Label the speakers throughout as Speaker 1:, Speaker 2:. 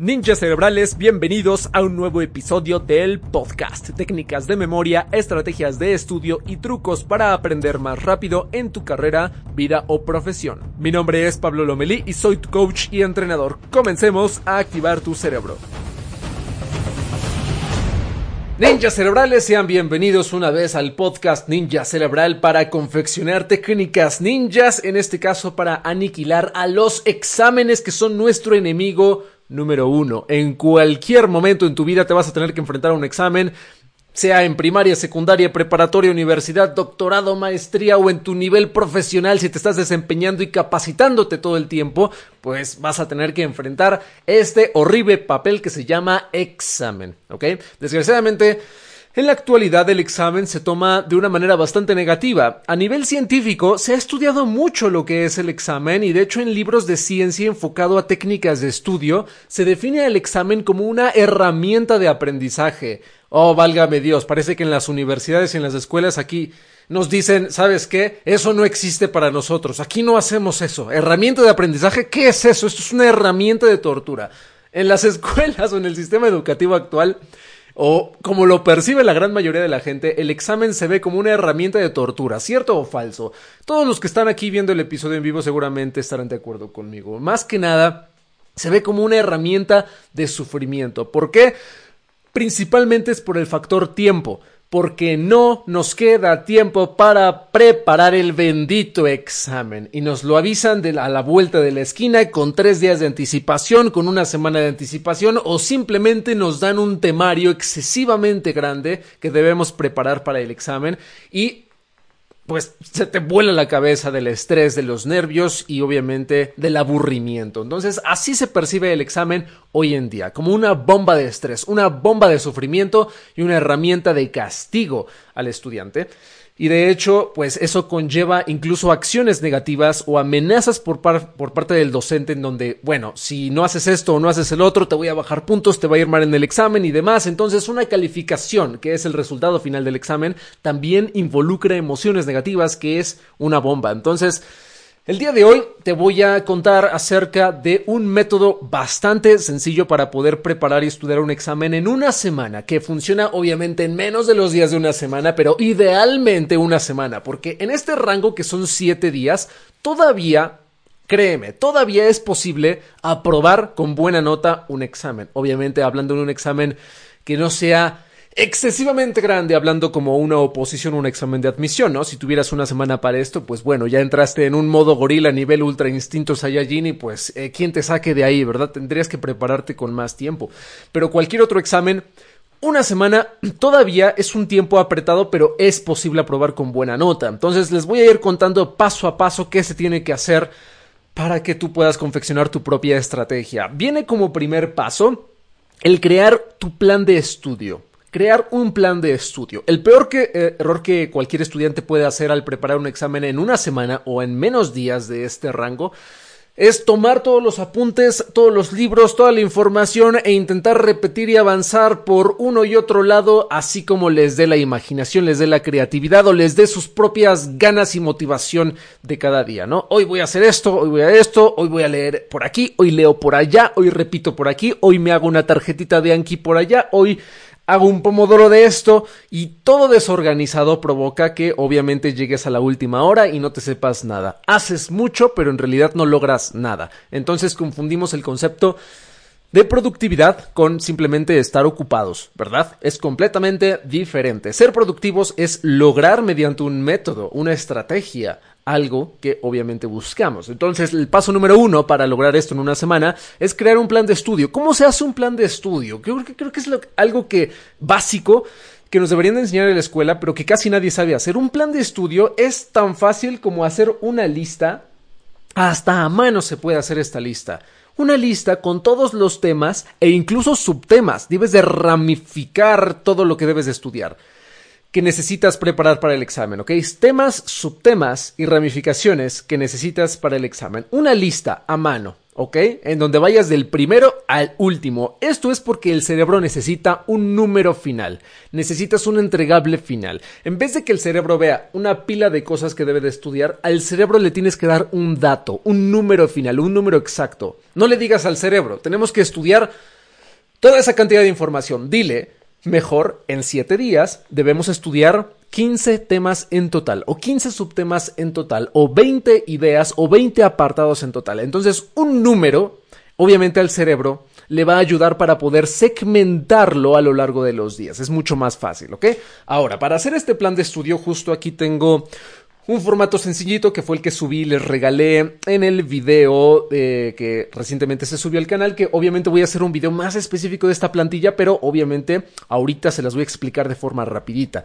Speaker 1: Ninjas cerebrales, bienvenidos a un nuevo episodio del podcast. Técnicas de memoria, estrategias de estudio y trucos para aprender más rápido en tu carrera, vida o profesión. Mi nombre es Pablo Lomelí y soy tu coach y entrenador. Comencemos a activar tu cerebro. Ninjas cerebrales, sean bienvenidos una vez al podcast Ninja Cerebral para confeccionar técnicas ninjas, en este caso para aniquilar a los exámenes que son nuestro enemigo Número uno, en cualquier momento en tu vida te vas a tener que enfrentar a un examen, sea en primaria, secundaria, preparatoria, universidad, doctorado, maestría o en tu nivel profesional, si te estás desempeñando y capacitándote todo el tiempo, pues vas a tener que enfrentar este horrible papel que se llama examen, ¿ok? Desgraciadamente, en la actualidad el examen se toma de una manera bastante negativa. A nivel científico se ha estudiado mucho lo que es el examen y de hecho en libros de ciencia enfocado a técnicas de estudio se define el examen como una herramienta de aprendizaje. Oh, válgame Dios, parece que en las universidades y en las escuelas aquí nos dicen, ¿sabes qué? Eso no existe para nosotros. Aquí no hacemos eso. Herramienta de aprendizaje, ¿qué es eso? Esto es una herramienta de tortura. En las escuelas o en el sistema educativo actual o como lo percibe la gran mayoría de la gente, el examen se ve como una herramienta de tortura, ¿cierto o falso? Todos los que están aquí viendo el episodio en vivo seguramente estarán de acuerdo conmigo. Más que nada, se ve como una herramienta de sufrimiento. ¿Por qué? Principalmente es por el factor tiempo porque no nos queda tiempo para preparar el bendito examen. Y nos lo avisan a la vuelta de la esquina con tres días de anticipación, con una semana de anticipación, o simplemente nos dan un temario excesivamente grande que debemos preparar para el examen y pues se te vuela la cabeza del estrés, de los nervios y obviamente del aburrimiento. Entonces así se percibe el examen hoy en día, como una bomba de estrés, una bomba de sufrimiento y una herramienta de castigo al estudiante. Y de hecho, pues eso conlleva incluso acciones negativas o amenazas por, por, parte del docente en donde, bueno, si no haces esto o no haces el otro, te voy a bajar puntos, te va a ir mal en el examen y demás. Entonces, una calificación, que es el resultado final del examen, también involucra emociones negativas, que es una bomba. Entonces, el día de hoy te voy a contar acerca de un método bastante sencillo para poder preparar y estudiar un examen en una semana, que funciona obviamente en menos de los días de una semana, pero idealmente una semana, porque en este rango que son siete días, todavía Créeme, todavía es posible aprobar con buena nota un examen. Obviamente hablando de un examen que no sea excesivamente grande hablando como una oposición un examen de admisión, ¿no? Si tuvieras una semana para esto, pues bueno, ya entraste en un modo gorila a nivel ultra instinto Saiyajin y pues eh, quién te saque de ahí, ¿verdad? Tendrías que prepararte con más tiempo. Pero cualquier otro examen una semana todavía es un tiempo apretado, pero es posible aprobar con buena nota. Entonces les voy a ir contando paso a paso qué se tiene que hacer para que tú puedas confeccionar tu propia estrategia. Viene como primer paso el crear tu plan de estudio crear un plan de estudio. El peor eh, error que cualquier estudiante puede hacer al preparar un examen en una semana o en menos días de este rango es tomar todos los apuntes, todos los libros, toda la información e intentar repetir y avanzar por uno y otro lado, así como les dé la imaginación, les dé la creatividad o les dé sus propias ganas y motivación de cada día, ¿no? Hoy voy a hacer esto, hoy voy a esto, hoy voy a leer por aquí, hoy leo por allá, hoy repito por aquí, hoy me hago una tarjetita de Anki por allá, hoy hago un pomodoro de esto y todo desorganizado provoca que obviamente llegues a la última hora y no te sepas nada. Haces mucho pero en realidad no logras nada. Entonces confundimos el concepto de productividad con simplemente estar ocupados, ¿verdad? Es completamente diferente. Ser productivos es lograr mediante un método, una estrategia, algo que obviamente buscamos. Entonces, el paso número uno para lograr esto en una semana es crear un plan de estudio. ¿Cómo se hace un plan de estudio? Creo que, es algo que básico que nos deberían de enseñar en la escuela, pero que casi nadie sabe hacer. Un plan de estudio es tan fácil como hacer una lista. Hasta a mano se puede hacer esta lista. una lista con todos los temas e incluso subtemas. Debes de ramificar todo lo que debes de estudiar que necesitas preparar para el examen, ¿ok? Temas, subtemas y ramificaciones que necesitas para el examen. Una lista a mano, ¿ok? En donde vayas del primero al último. Esto es porque el cerebro necesita un número final. Necesitas un entregable final. En vez de que el cerebro vea una pila de cosas que debe de estudiar, al cerebro le tienes que dar un dato, un número final, un número exacto. No le digas al cerebro, tenemos que estudiar toda esa cantidad de información. Dile, Mejor, en 7 días debemos estudiar 15 temas en total, o 15 subtemas en total, o 20 ideas, o 20 apartados en total. Entonces, un número, obviamente al cerebro, le va a ayudar para poder segmentarlo a lo largo de los días. Es mucho más fácil, ¿ok? Ahora, para hacer este plan de estudio, justo aquí tengo un formato sencillito que fue el que subí, les regalé en el video eh, que recientemente se subió al canal, que obviamente voy a hacer un video más específico de esta plantilla, pero obviamente ahorita se las voy a explicar de forma rapidita.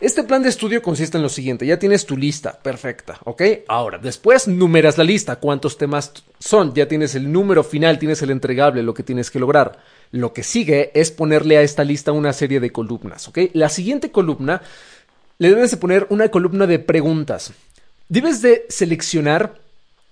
Speaker 1: Este plan de estudio consiste en lo siguiente, ya tienes tu lista, perfecta, ¿ok? Ahora, después numeras la lista, cuántos temas son, ya tienes el número final, tienes el entregable, lo que tienes que lograr. Lo que sigue es ponerle a esta lista una serie de columnas, ¿ok? La siguiente columna le debes de poner una columna de preguntas. Debes de seleccionar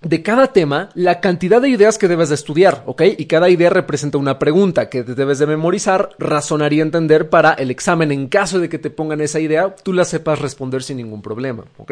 Speaker 1: de cada tema la cantidad de ideas que debes de estudiar, ¿ok? Y cada idea representa una pregunta que debes de memorizar, razonar y entender para el examen. En caso de que te pongan esa idea, tú la sepas responder sin ningún problema, ¿ok?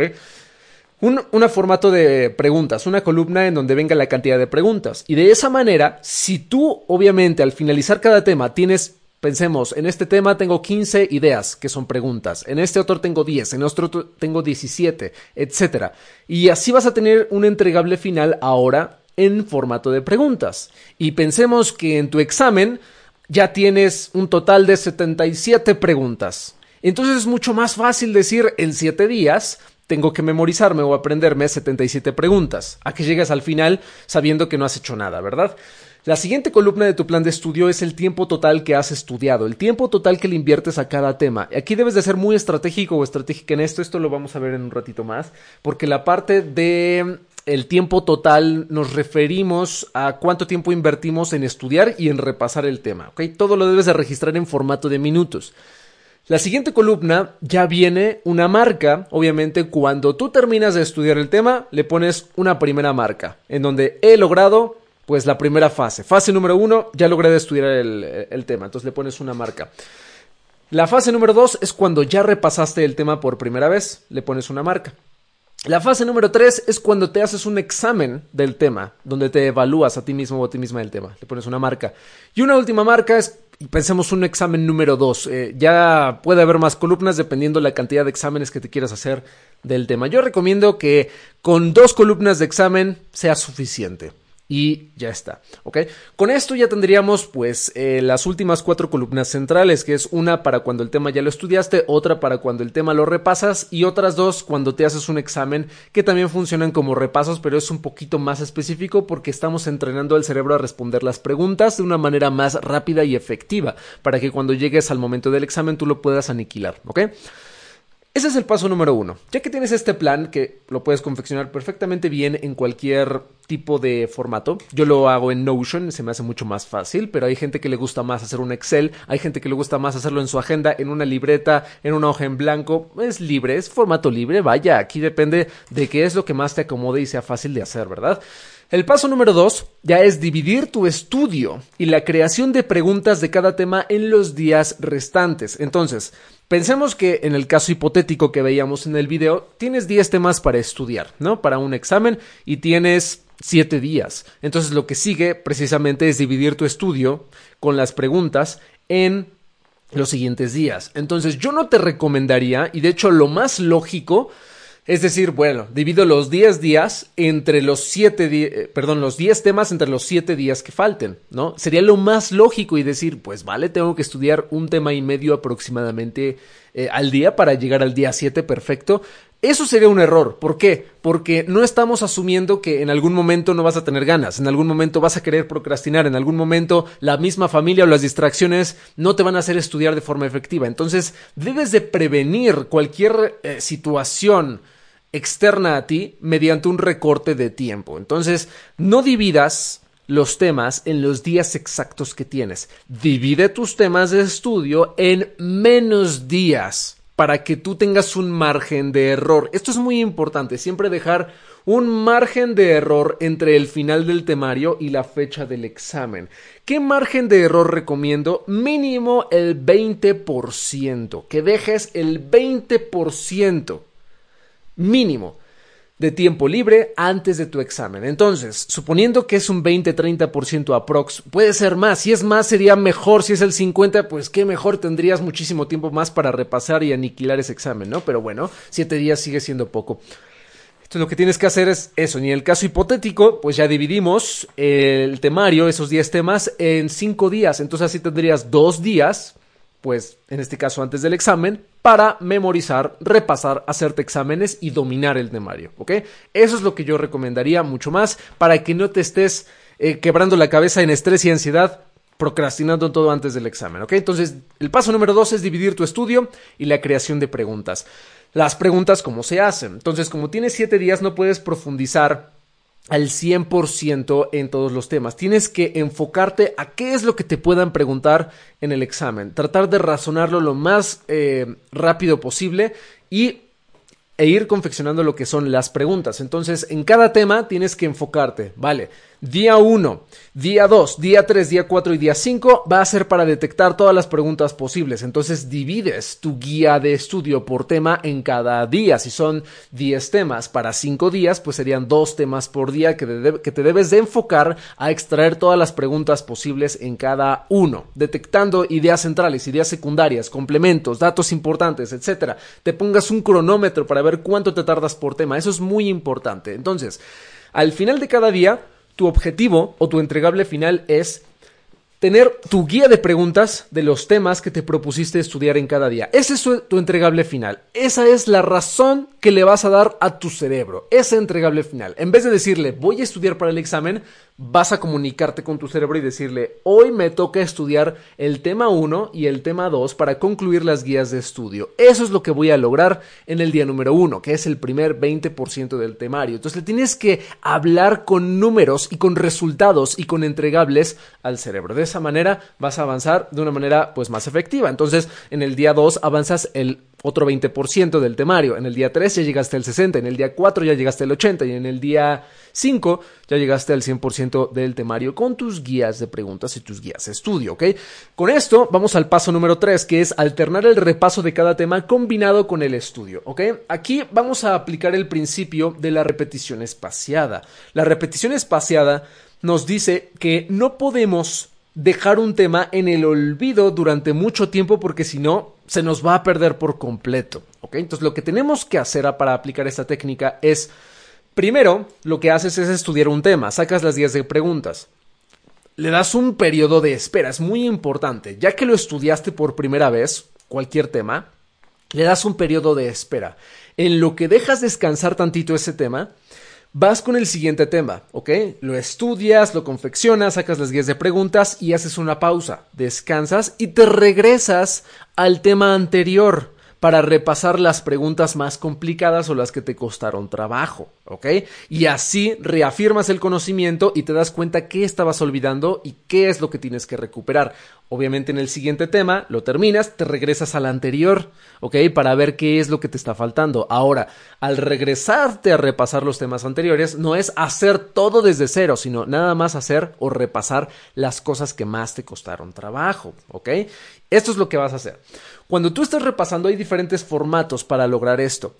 Speaker 1: Un, un, formato de preguntas, una columna en donde venga la cantidad de preguntas. Y de esa manera, si tú, obviamente, al finalizar cada tema tienes Pensemos, en este tema tengo 15 ideas que son preguntas, en este otro tengo 10, en otro tengo 17, etc. Y así vas a tener un entregable final ahora en formato de preguntas. Y pensemos que en tu examen ya tienes un total de 77 preguntas. Entonces es mucho más fácil decir en 7 días tengo que memorizarme o aprenderme 77 preguntas, a que llegues al final sabiendo que no has hecho nada, ¿verdad? La siguiente columna de tu plan de estudio es el tiempo total que has estudiado, el tiempo total que le inviertes a cada tema. Aquí debes de ser muy estratégico o estratégica en esto, esto lo vamos a ver en un ratito más, porque la parte de el tiempo total nos referimos a cuánto tiempo invertimos en estudiar y en repasar el tema. Todo lo debes de registrar en formato de minutos. La siguiente columna ya viene una marca, obviamente cuando tú terminas de estudiar el tema, le pones una primera marca, en donde he logrado pues la primera fase. Fase número uno, ya logré estudiar el, tema, entonces le pones una marca. La fase número dos es cuando ya repasaste el tema por primera vez, le pones una marca. La fase número tres es cuando te haces un examen del tema, donde te evalúas a ti mismo o a ti misma del tema, le pones una marca. Y una última marca es, pensemos un examen número dos. Eh, ya puede haber más columnas dependiendo la cantidad de exámenes que te quieras hacer del tema. Yo recomiendo que con dos columnas de examen sea suficiente y ya está, ¿ok? Con esto ya tendríamos pues eh, las últimas cuatro columnas centrales, que es una para cuando el tema ya lo estudiaste, otra para cuando el tema lo repasas y otras dos cuando te haces un examen que también funcionan como repasos, pero es un poquito más específico porque estamos entrenando al cerebro a responder las preguntas de una manera más rápida y efectiva, para que cuando llegues al momento del examen tú lo puedas aniquilar, ¿ok? Ese es el paso número uno. Ya que tienes este plan, que lo puedes confeccionar perfectamente bien en cualquier tipo de formato, yo lo hago en Notion, se me hace mucho más fácil, pero hay gente que le gusta más hacer un Excel, hay gente que le gusta más hacerlo en su agenda, en una libreta, en una hoja en blanco. Es libre, es formato libre, vaya, aquí depende de qué es lo que más te acomode y sea fácil de hacer, ¿verdad? El paso número dos ya es dividir tu estudio y la creación de preguntas de cada tema en los días restantes. Entonces, pensemos que en el caso hipotético que veíamos en el video, tienes 10 temas para estudiar, ¿no? Para un examen y tienes 7 días. Entonces, lo que sigue precisamente es dividir tu estudio con las preguntas en los siguientes días. Entonces, yo no te recomendaría, y de hecho lo más lógico, es decir, bueno, divido los 10 días entre los 7, eh, perdón, los 10 temas entre los 7 días que falten, ¿no? Sería lo más lógico y decir, pues vale, tengo que estudiar un tema y medio aproximadamente eh, al día para llegar al día 7 perfecto. Eso sería un error. ¿Por qué? Porque no estamos asumiendo que en algún momento no vas a tener ganas, en algún momento vas a querer procrastinar, en algún momento la misma familia o las distracciones no te van a hacer estudiar de forma efectiva. Entonces, debes de prevenir cualquier eh, situación externa a ti mediante un recorte de tiempo. Entonces, no dividas los temas en los días exactos que tienes. Divide tus temas de estudio en menos días para que tú tengas un margen de error. Esto es muy importante, siempre dejar un margen de error entre el final del temario y la fecha del examen. ¿Qué margen de error recomiendo? Mínimo el 20%, que dejes el 20% mínimo de tiempo libre antes de tu examen. Entonces, suponiendo que es un 20-30% aprox, puede ser más. Si es más, sería mejor. Si es el 50, pues qué mejor, tendrías muchísimo tiempo más para repasar y aniquilar ese examen, ¿no? Pero bueno, 7 días sigue siendo poco. Entonces lo que tienes que hacer es eso. Y en el caso hipotético, pues ya dividimos el temario, esos 10 temas, en 5 días. Entonces así tendrías 2 días, pues en este caso antes del examen, para memorizar, repasar, hacerte exámenes y dominar el temario, ¿ok? Eso es lo que yo recomendaría mucho más para que no te estés eh, quebrando la cabeza en estrés y ansiedad procrastinando todo antes del examen, ¿ok? Entonces, el paso número dos es dividir tu estudio y la creación de preguntas. Las preguntas, ¿cómo se hacen? Entonces, como tienes siete días, no puedes profundizar al 100% en todos los temas. Tienes que enfocarte a qué es lo que te puedan preguntar en el examen. Tratar de razonarlo lo más eh, rápido posible y e ir confeccionando lo que son las preguntas. Entonces, en cada tema tienes que enfocarte, ¿vale? Día 1, día 2, día 3, día 4 y día 5 va a ser para detectar todas las preguntas posibles. Entonces divides tu guía de estudio por tema en cada día. Si son 10 temas para 5 días, pues serían 2 temas por día que, que, te debes de enfocar a extraer todas las preguntas posibles en cada uno, detectando ideas centrales, ideas secundarias, complementos, datos importantes, etcétera. Te pongas un cronómetro para ver cuánto te tardas por tema. Eso es muy importante. Entonces, al final de cada día, tu objetivo o tu entregable final es tener tu guía de preguntas de los temas que te propusiste estudiar en cada día. Ese es tu, entregable final. Esa es la razón que le vas a dar a tu cerebro. Ese entregable final. En vez de decirle, voy a estudiar para el examen, vas a comunicarte con tu cerebro y decirle, hoy me toca estudiar el tema 1 y el tema 2 para concluir las guías de estudio. Eso es lo que voy a lograr en el día número 1, que es el primer 20% del temario. Entonces le tienes que hablar con números y con resultados y con entregables al cerebro. De esa manera vas a avanzar de una manera pues más efectiva. Entonces en el día 2 avanzas el otro 20% del temario. En el día 3 ya llegaste al 60, en el día 4 ya llegaste al 80 y en el día 5 ya llegaste al 100% del temario con tus guías de preguntas y tus guías de estudio, ¿ok? Con esto vamos al paso número 3, que es alternar el repaso de cada tema combinado con el estudio, ¿ok? Aquí vamos a aplicar el principio de la repetición espaciada. La repetición espaciada nos dice que no podemos dejar un tema en el olvido durante mucho tiempo porque si no se nos va a perder por completo. ¿ok? Entonces lo que tenemos que hacer para aplicar esta técnica es, primero, lo que haces es estudiar un tema, sacas las 10 de preguntas. Le das un periodo de espera, es muy importante. Ya que lo estudiaste por primera vez, cualquier tema, le das un periodo de espera. En lo que dejas descansar tantito ese tema, Vas con el siguiente tema, ¿ok? Lo estudias, lo confeccionas, sacas las guías de preguntas y haces una pausa, descansas y te regresas al tema anterior para repasar las preguntas más complicadas o las que te costaron trabajo, ¿ok? Y así reafirmas el conocimiento y te das cuenta qué estabas olvidando y qué es lo que tienes que recuperar. Obviamente en el siguiente tema lo terminas, te regresas al anterior, ¿ok? Para ver qué es lo que te está faltando. Ahora, al regresarte a repasar los temas anteriores, no es hacer todo desde cero, sino nada más hacer o repasar las cosas que más te costaron trabajo, ¿ok? Esto es lo que vas a hacer. Cuando tú estás repasando hay diferentes formatos para lograr esto.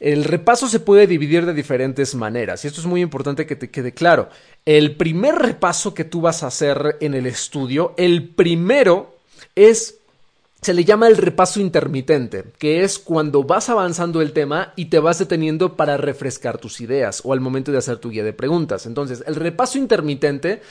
Speaker 1: El repaso se puede dividir de diferentes maneras y esto es muy importante que te quede claro. El primer repaso que tú vas a hacer en el estudio, el primero es se le llama el repaso intermitente, que es cuando vas avanzando el tema y te vas deteniendo para refrescar tus ideas o al momento de hacer tu guía de preguntas. Entonces, el repaso intermitente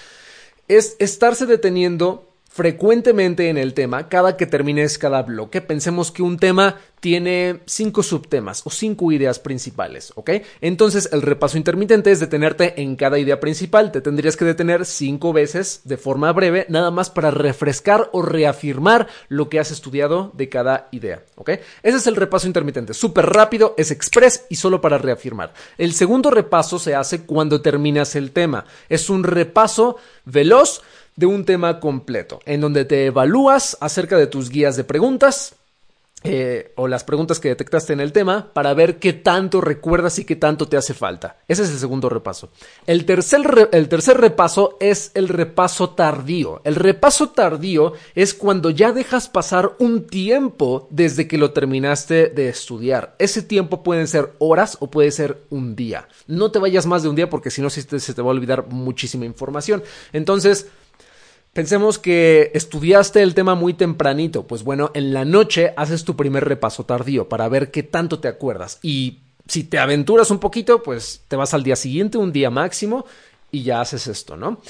Speaker 1: es estarse deteniendo frecuentemente en el tema, cada que termines cada bloque, pensemos que un tema tiene cinco subtemas o cinco ideas principales, ¿ok? Entonces el repaso intermitente es detenerte en cada idea principal, te tendrías que detener cinco veces de forma breve, nada más para refrescar o reafirmar lo que has estudiado de cada idea, ¿ok? Ese es el repaso intermitente, súper rápido, es express y solo para reafirmar. El segundo repaso se hace cuando terminas el tema, es un repaso veloz, de un tema completo, en donde te evalúas acerca de tus guías de preguntas, eh, o las preguntas que detectaste en el tema para ver qué tanto recuerdas y qué tanto te hace falta. Ese es el segundo repaso. El tercer, el tercer repaso es el repaso tardío. El repaso tardío es cuando ya dejas pasar un tiempo desde que lo terminaste de estudiar. Ese tiempo pueden ser horas o puede ser un día. No te vayas más de un día porque si no se te va a olvidar muchísima información. Entonces, Pensemos que estudiaste el tema muy tempranito, pues bueno, en la noche haces tu primer repaso tardío para ver qué tanto te acuerdas y si te aventuras un poquito, pues te vas al día siguiente, un día máximo, y ya haces esto, ¿no?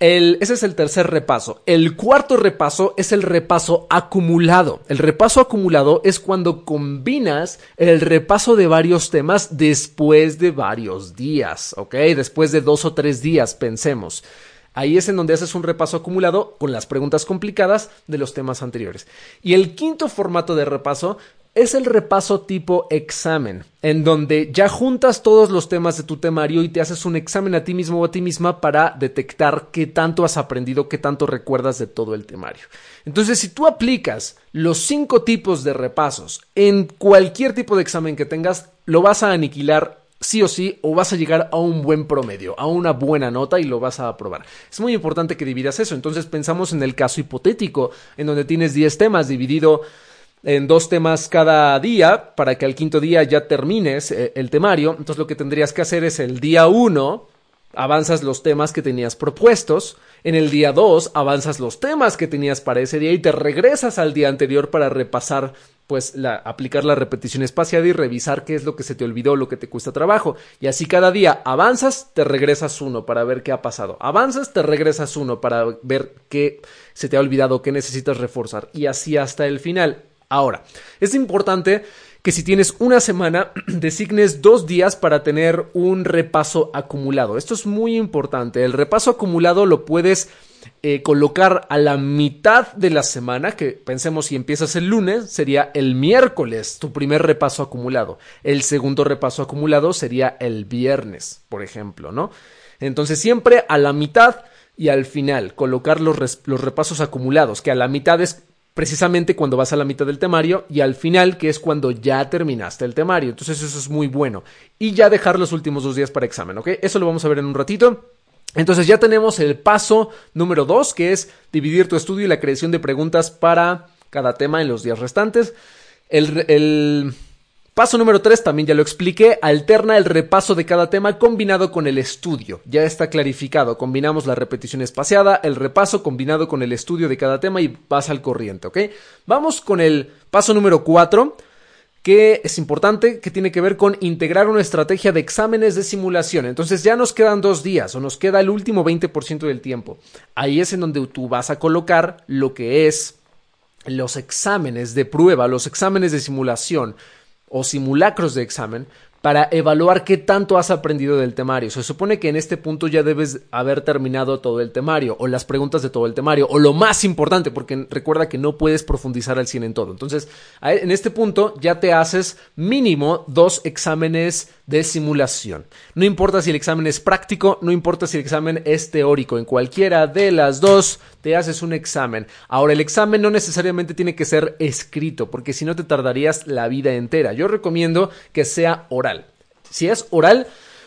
Speaker 1: Ese es el tercer repaso. El cuarto repaso es el repaso acumulado. El repaso acumulado es cuando combinas el repaso de varios temas después de varios días, ¿ok? Después de dos o tres días, pensemos. Ahí es en donde haces un repaso acumulado con las preguntas complicadas de los temas anteriores. Y el quinto formato de repaso es el repaso tipo examen, en donde ya juntas todos los temas de tu temario y te haces un examen a ti mismo o a ti misma para detectar qué tanto has aprendido, qué tanto recuerdas de todo el temario. Entonces, si tú aplicas los cinco tipos de repasos en cualquier tipo de examen que tengas, lo vas a aniquilar sí o sí o vas a llegar a un buen promedio, a una buena nota y lo vas a aprobar. Es muy importante que dividas eso. Entonces pensamos en el caso hipotético, en donde tienes 10 temas dividido en dos temas cada día para que al quinto día ya termines eh, el temario. Entonces lo que tendrías que hacer es el día 1 avanzas los temas que tenías propuestos. En el día 2 avanzas los temas que tenías para ese día y te regresas al día anterior para repasar pues la, aplicar la repetición espaciada y revisar qué es lo que se te olvidó, lo que te cuesta trabajo. Y así cada día avanzas, te regresas uno para ver qué ha pasado. Avanzas, te regresas uno para ver qué se te ha olvidado, qué necesitas reforzar. Y así hasta el final. Ahora, es importante que si tienes una semana, designes dos días para tener un repaso acumulado. Esto es muy importante. El repaso acumulado lo puedes eh, colocar a la mitad de la semana, que pensemos si empiezas el lunes, sería el miércoles tu primer repaso acumulado. El segundo repaso acumulado sería el viernes, por ejemplo, ¿no? Entonces siempre a la mitad y al final colocar los, los repasos acumulados, que a la mitad es precisamente cuando vas a la mitad del temario y al final que es cuando ya terminaste el temario. Entonces eso es muy bueno. Y ya dejar los últimos dos días para examen, ¿ok? Eso lo vamos a ver en un ratito. Entonces ya tenemos el paso número dos, que es dividir tu estudio y la creación de preguntas para cada tema en los días restantes. El, paso número tres, también ya lo expliqué, alterna el repaso de cada tema combinado con el estudio. Ya está clarificado, combinamos la repetición espaciada, el repaso combinado con el estudio de cada tema y vas al corriente, ¿ok? Vamos con el paso número cuatro que es importante, que tiene que ver con integrar una estrategia de exámenes de simulación. Entonces ya nos quedan dos días o nos queda el último 20% del tiempo. Ahí es en donde tú vas a colocar lo que es los exámenes de prueba, los exámenes de simulación o simulacros de examen para evaluar qué tanto has aprendido del temario. Se supone que en este punto ya debes haber terminado todo el temario o las preguntas de todo el temario o lo más importante porque recuerda que no puedes profundizar al 100 en todo. Entonces, en este punto ya te haces mínimo dos exámenes de simulación. No importa si el examen es práctico, no importa si el examen es teórico, en cualquiera de las dos te haces un examen. Ahora, el examen no necesariamente tiene que ser escrito, porque si no te tardarías la vida entera. Yo recomiendo que sea oral. Si es oral,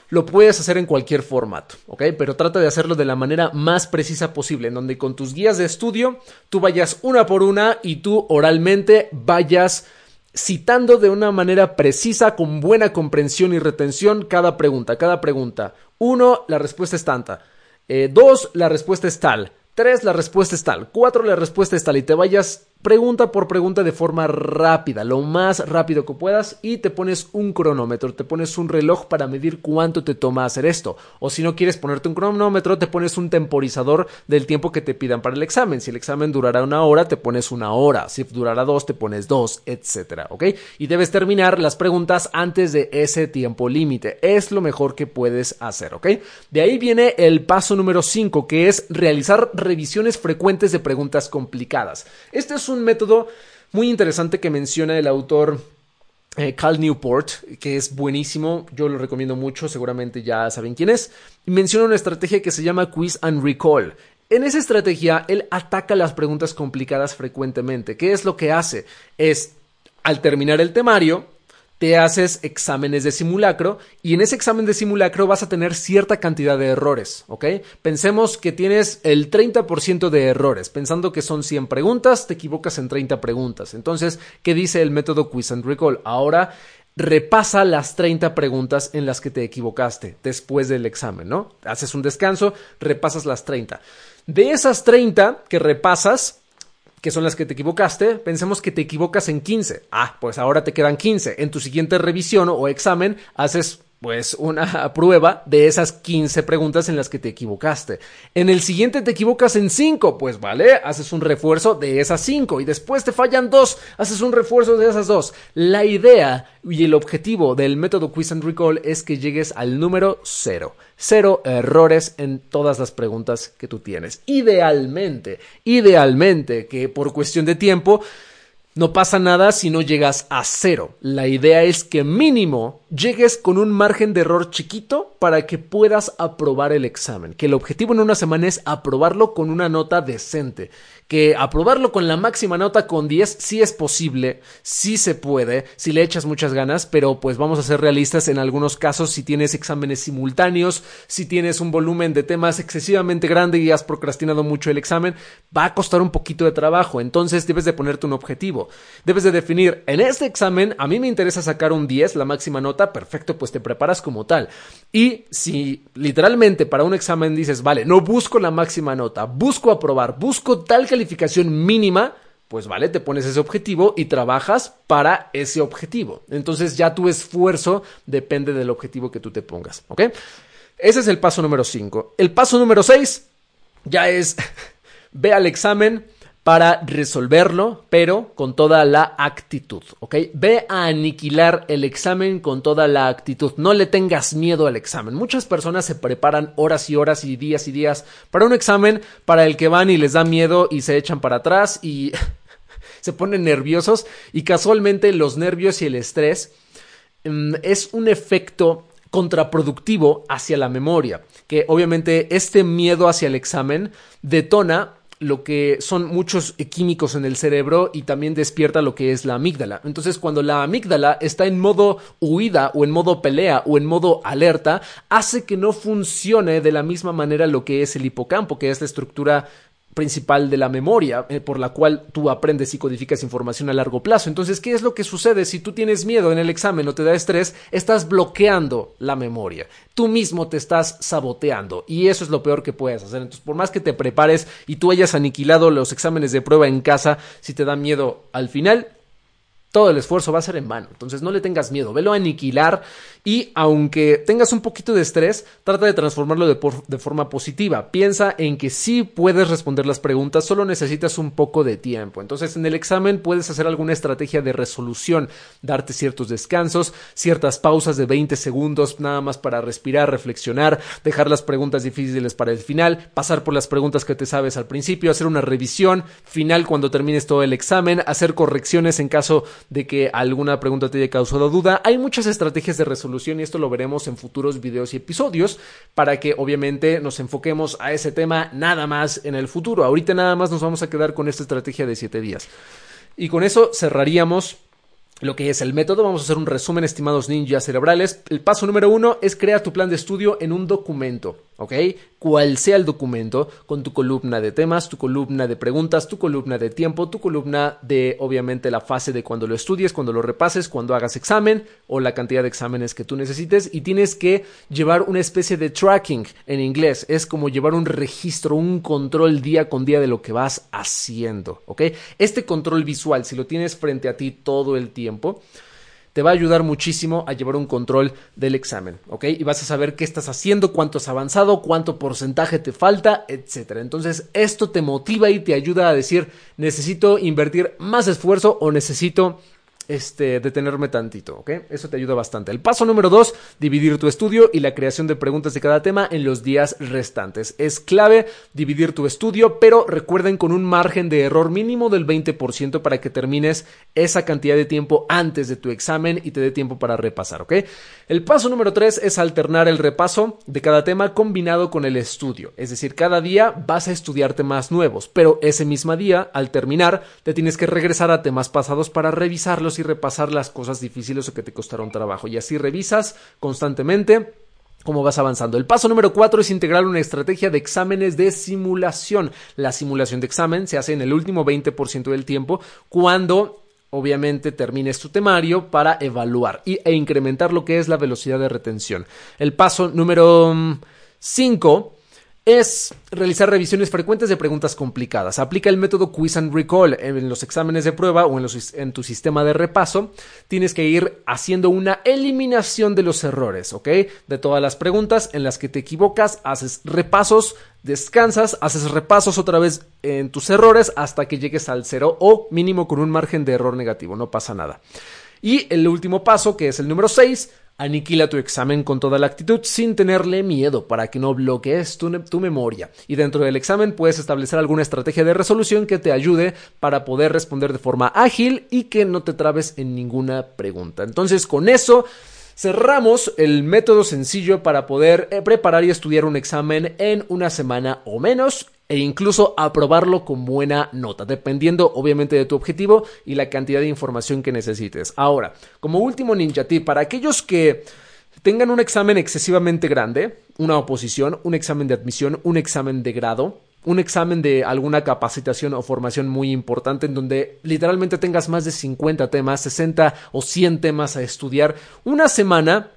Speaker 1: lo puedes hacer en cualquier formato, ¿ok? Pero trata de hacerlo de la manera más precisa posible, en donde con tus guías de estudio tú vayas una por una y tú oralmente vayas citando de una manera precisa, con buena comprensión y retención cada pregunta, cada pregunta. Uno, la respuesta es tanta. Eh, dos, la respuesta es tal. Tres, la respuesta es tal. Cuatro, la respuesta es tal. Y te vayas pregunta por pregunta de forma rápida, lo más rápido que puedas y te pones un cronómetro, te pones un reloj para medir cuánto te toma hacer esto. O si no quieres ponerte un cronómetro, te pones un temporizador del tiempo que te pidan para el examen. Si el examen durará una hora, te pones una hora. Si durará dos, te pones dos, etcétera, ¿ok? Y debes terminar las preguntas antes de ese tiempo límite. Es lo mejor que puedes hacer, ¿ok? De ahí viene el paso número 5, que es realizar revisiones frecuentes de preguntas complicadas. Este es un método muy interesante que menciona el autor eh, Cal Newport, que es buenísimo, yo lo recomiendo mucho, seguramente ya saben quién es, menciona una estrategia que se llama Quiz and Recall. En esa estrategia, él ataca las preguntas complicadas frecuentemente. ¿Qué es lo que hace? Es, al terminar el temario, te haces exámenes de simulacro y en ese examen de simulacro vas a tener cierta cantidad de errores, ¿ok? Pensemos que tienes el 30% de errores, pensando que son 100 preguntas, te equivocas en 30 preguntas. Entonces, ¿qué dice el método Quiz and Recall? Ahora repasa las 30 preguntas en las que te equivocaste después del examen, ¿no? Haces un descanso, repasas las 30. De esas 30 que repasas, que son las que te equivocaste, pensemos que te equivocas en 15. Ah, pues ahora te quedan 15. En tu siguiente revisión o examen haces pues una prueba de esas 15 preguntas en las que te equivocaste. En el siguiente te equivocas en 5, pues vale, haces un refuerzo de esas 5 y después te fallan 2, haces un refuerzo de esas 2. La idea y el objetivo del método Quiz and Recall es que llegues al número 0. Cero errores en todas las preguntas que tú tienes. Idealmente, idealmente que por cuestión de tiempo no pasa nada si no llegas a cero. La idea es que mínimo llegues con un margen de error chiquito para que puedas aprobar el examen. Que el objetivo en una semana es aprobarlo con una nota decente. Que aprobarlo con la máxima nota con 10 sí es posible, sí se puede, si le echas muchas ganas, pero pues vamos a ser realistas en algunos casos si tienes exámenes simultáneos, si tienes un volumen de temas excesivamente grande y has procrastinado mucho el examen, va a costar un poquito de trabajo, entonces debes de ponerte un objetivo, debes de definir, en este examen a mí me interesa sacar un 10, la máxima nota, perfecto, pues te preparas como tal. Y si literalmente para un examen dices, vale, no busco la máxima nota, busco aprobar, busco tal calificación mínima, pues vale, te pones ese objetivo y trabajas para ese objetivo. Entonces ya tu esfuerzo depende del objetivo que tú te pongas, ¿ok? Ese es el paso número 5. El paso número 6 ya es, ve al examen, para resolverlo, pero con toda la actitud, ¿ok? Ve a aniquilar el examen con toda la actitud. No le tengas miedo al examen. Muchas personas se preparan horas y horas y días y días para un examen para el que van y les da miedo y se echan para atrás y se ponen nerviosos y casualmente los nervios y el estrés mm, es un efecto contraproductivo hacia la memoria, que obviamente este miedo hacia el examen detona lo que son muchos químicos en el cerebro y también despierta lo que es la amígdala. Entonces, cuando la amígdala está en modo huida o en modo pelea o en modo alerta, hace que no funcione de la misma manera lo que es el hipocampo, que es la estructura principal de la memoria eh, por la cual tú aprendes y codificas información a largo plazo. Entonces, ¿qué es lo que sucede si tú tienes miedo en el examen o te da estrés? Estás bloqueando la memoria. Tú mismo te estás saboteando y eso es lo peor que puedes hacer. Entonces, por más que te prepares y tú hayas aniquilado los exámenes de prueba en casa, si te da miedo al final, todo el esfuerzo va a ser en vano. Entonces no le tengas miedo, velo a aniquilar y aunque tengas un poquito de estrés, trata de transformarlo de, forma positiva. Piensa en que sí puedes responder las preguntas, solo necesitas un poco de tiempo. Entonces en el examen puedes hacer alguna estrategia de resolución, darte ciertos descansos, ciertas pausas de 20 segundos nada más para respirar, reflexionar, dejar las preguntas difíciles para el final, pasar por las preguntas que te sabes al principio, hacer una revisión final cuando termines todo el examen, hacer correcciones en caso de que alguna pregunta te haya causado duda. Hay muchas estrategias de resolución y esto lo veremos en futuros videos y episodios para que obviamente nos enfoquemos a ese tema nada más en el futuro. Ahorita nada más nos vamos a quedar con esta estrategia de 7 días. Y con eso cerraríamos lo que es el método. Vamos a hacer un resumen, estimados ninjas cerebrales. El paso número uno es crear tu plan de estudio en un documento. ¿Ok? Cual sea el documento, con tu columna de temas, tu columna de preguntas, tu columna de tiempo, tu columna de, obviamente, la fase de cuando lo estudies, cuando lo repases, cuando hagas examen o la cantidad de exámenes que tú necesites y tienes que llevar una especie de tracking en inglés. Es como llevar un registro, un control día con día de lo que vas haciendo, ¿ok? Este control visual, si lo tienes frente a ti todo el tiempo, te va a ayudar muchísimo a llevar un control del examen, ¿ok? Y vas a saber qué estás haciendo, cuánto has avanzado, cuánto porcentaje te falta, etcétera. Entonces, esto te motiva y te ayuda a decir, necesito invertir más esfuerzo o necesito este, detenerme tantito, ¿ok? Eso te ayuda bastante. El paso número dos, dividir tu estudio y la creación de preguntas de cada tema en los días restantes. Es clave dividir tu estudio, pero recuerden con un margen de error mínimo del 20% para que termines esa cantidad de tiempo antes de tu examen y te dé tiempo para repasar, ¿ok? El paso número tres es alternar el repaso de cada tema combinado con el estudio. Es decir, cada día vas a estudiar temas nuevos, pero ese mismo día, al terminar, te tienes que regresar a temas pasados para revisarlos y repasar las cosas difíciles o que te costaron trabajo. Y así revisas constantemente cómo vas avanzando. El paso número cuatro es integrar una estrategia de exámenes de simulación. La simulación de examen se hace en el último 20% del tiempo cuando obviamente termines tu temario para evaluar y, e incrementar lo que es la velocidad de retención. El paso número 5 es realizar revisiones frecuentes de preguntas complicadas. Aplica el método Quiz and Recall en los exámenes de prueba o en, tu sistema de repaso. Tienes que ir haciendo una eliminación de los errores, ¿ok? De todas las preguntas en las que te equivocas, haces repasos, descansas, haces repasos otra vez en tus errores hasta que llegues al cero o mínimo con un margen de error negativo, no pasa nada. Y el último paso, que es el número 6, Aniquila tu examen con toda la actitud sin tenerle miedo para que no bloquees tu, tu, memoria. Y dentro del examen puedes establecer alguna estrategia de resolución que te ayude para poder responder de forma ágil y que no te trabes en ninguna pregunta. Entonces, con eso cerramos el método sencillo para poder eh, preparar y estudiar un examen en una semana o menos e incluso aprobarlo con buena nota, dependiendo obviamente de tu objetivo y la cantidad de información que necesites. Ahora, como último ninja tip, para aquellos que tengan un examen excesivamente grande, una oposición, un examen de admisión, un examen de grado, un examen de alguna capacitación o formación muy importante en donde literalmente tengas más de 50 temas, 60 o 100 temas a estudiar, una semana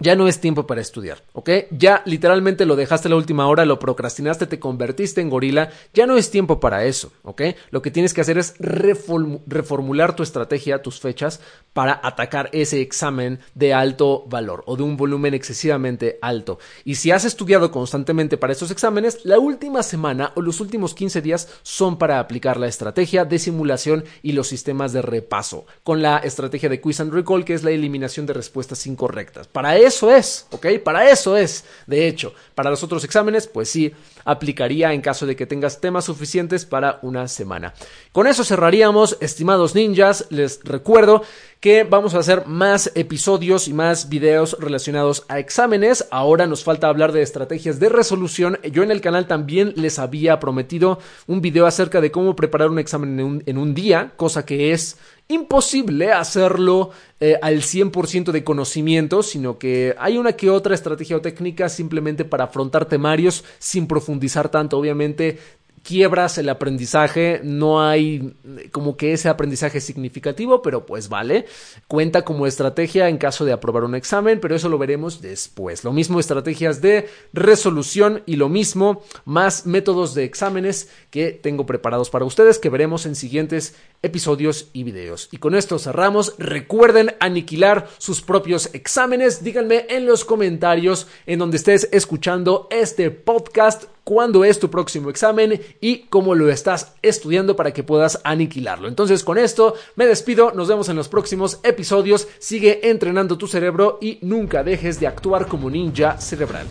Speaker 1: ya no es tiempo para estudiar, ¿ok? Ya literalmente lo dejaste la última hora, lo procrastinaste, te convertiste en gorila, ya no es tiempo para eso, ¿ok? Lo que tienes que hacer es reformular tu estrategia, tus fechas, para atacar ese examen de alto valor o de un volumen excesivamente alto. Y si has estudiado constantemente para estos exámenes, la última semana o los últimos 15 días son para aplicar la estrategia de simulación y los sistemas de repaso, con la estrategia de quiz and recall, que es la eliminación de respuestas incorrectas. Para es, ¿ok? Para eso es. De hecho, para los otros exámenes, pues sí, aplicaría en caso de que tengas temas suficientes para una semana. Con eso cerraríamos, estimados ninjas. Les recuerdo que vamos a hacer más episodios y más videos relacionados a exámenes. Ahora nos falta hablar de estrategias de resolución. Yo en el canal también les había prometido un video acerca de cómo preparar un examen en un, día, cosa que es imposible hacerlo eh, al 100% de conocimiento, sino que hay una que otra estrategia o técnica simplemente para afrontar temarios sin profundizar tanto. Obviamente quiebras el aprendizaje, no hay como que ese aprendizaje significativo, pero pues vale, cuenta como estrategia en caso de aprobar un examen, pero eso lo veremos después. Lo mismo estrategias de resolución y lo mismo más métodos de exámenes que tengo preparados para ustedes que veremos en siguientes episodios y videos. Y con esto cerramos. Recuerden aniquilar sus propios exámenes. Díganme en los comentarios en donde estés escuchando este podcast cuándo es tu próximo examen y cómo lo estás estudiando para que puedas aniquilarlo. Entonces con esto me despido, nos vemos en los próximos episodios, sigue entrenando tu cerebro y nunca dejes de actuar como ninja cerebral.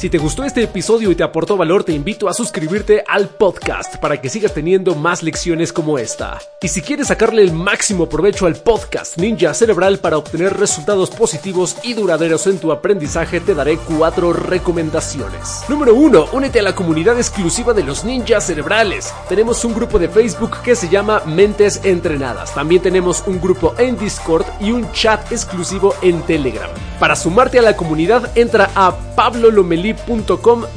Speaker 1: Si te gustó este episodio y te aportó valor, te invito a suscribirte al podcast para que sigas teniendo más lecciones como esta. Y si quieres sacarle el máximo provecho al podcast Ninja Cerebral para obtener resultados positivos y duraderos en tu aprendizaje, te daré cuatro recomendaciones. Número 1. Únete a la comunidad exclusiva de los ninjas cerebrales. Tenemos un grupo de Facebook que se llama Mentes Entrenadas. También tenemos un grupo en Discord y un chat exclusivo en Telegram. Para sumarte a la comunidad, entra a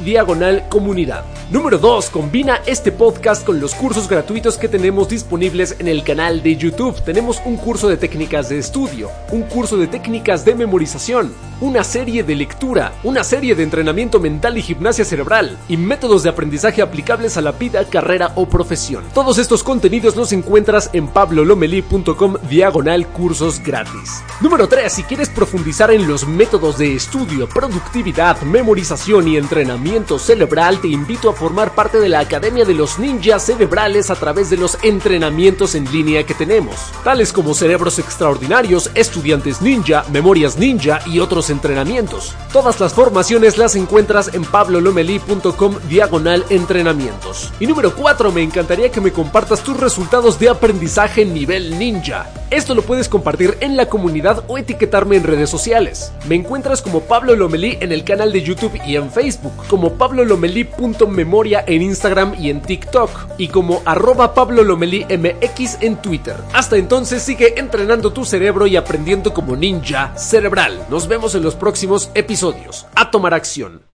Speaker 1: diagonal comunidad. Número 2. Combina este podcast con los cursos gratuitos que tenemos disponibles en el canal de YouTube. Tenemos un curso de técnicas de estudio, un curso de técnicas de memorización, una serie de lectura, una serie de entrenamiento mental y gimnasia cerebral y métodos de aprendizaje aplicables a la vida, carrera o profesión. Todos estos contenidos los encuentras en pablolomeli.com diagonal cursos gratis. Número 3. Si quieres profundizar en los métodos de estudio, productividad, memorización y entrenamiento cerebral, te invito a formar parte de la Academia de los Ninjas Cerebrales a través de los entrenamientos en línea que tenemos, tales como cerebros extraordinarios, estudiantes ninja, memorias ninja y otros entrenamientos. Todas las formaciones las encuentras en pablolomeli.com diagonal entrenamientos. Y número 4, me encantaría que me compartas tus resultados de aprendizaje nivel ninja. Esto lo puedes compartir en la comunidad o etiquetarme en redes sociales. Me encuentras como Pablo Lomelí en el canal de YouTube y en Facebook, como pablolomeli.memoria en Instagram y en TikTok, y como arroba MX en Twitter. Hasta entonces sigue entrenando tu cerebro y aprendiendo como ninja cerebral. Nos vemos en los próximos episodios. A tomar acción.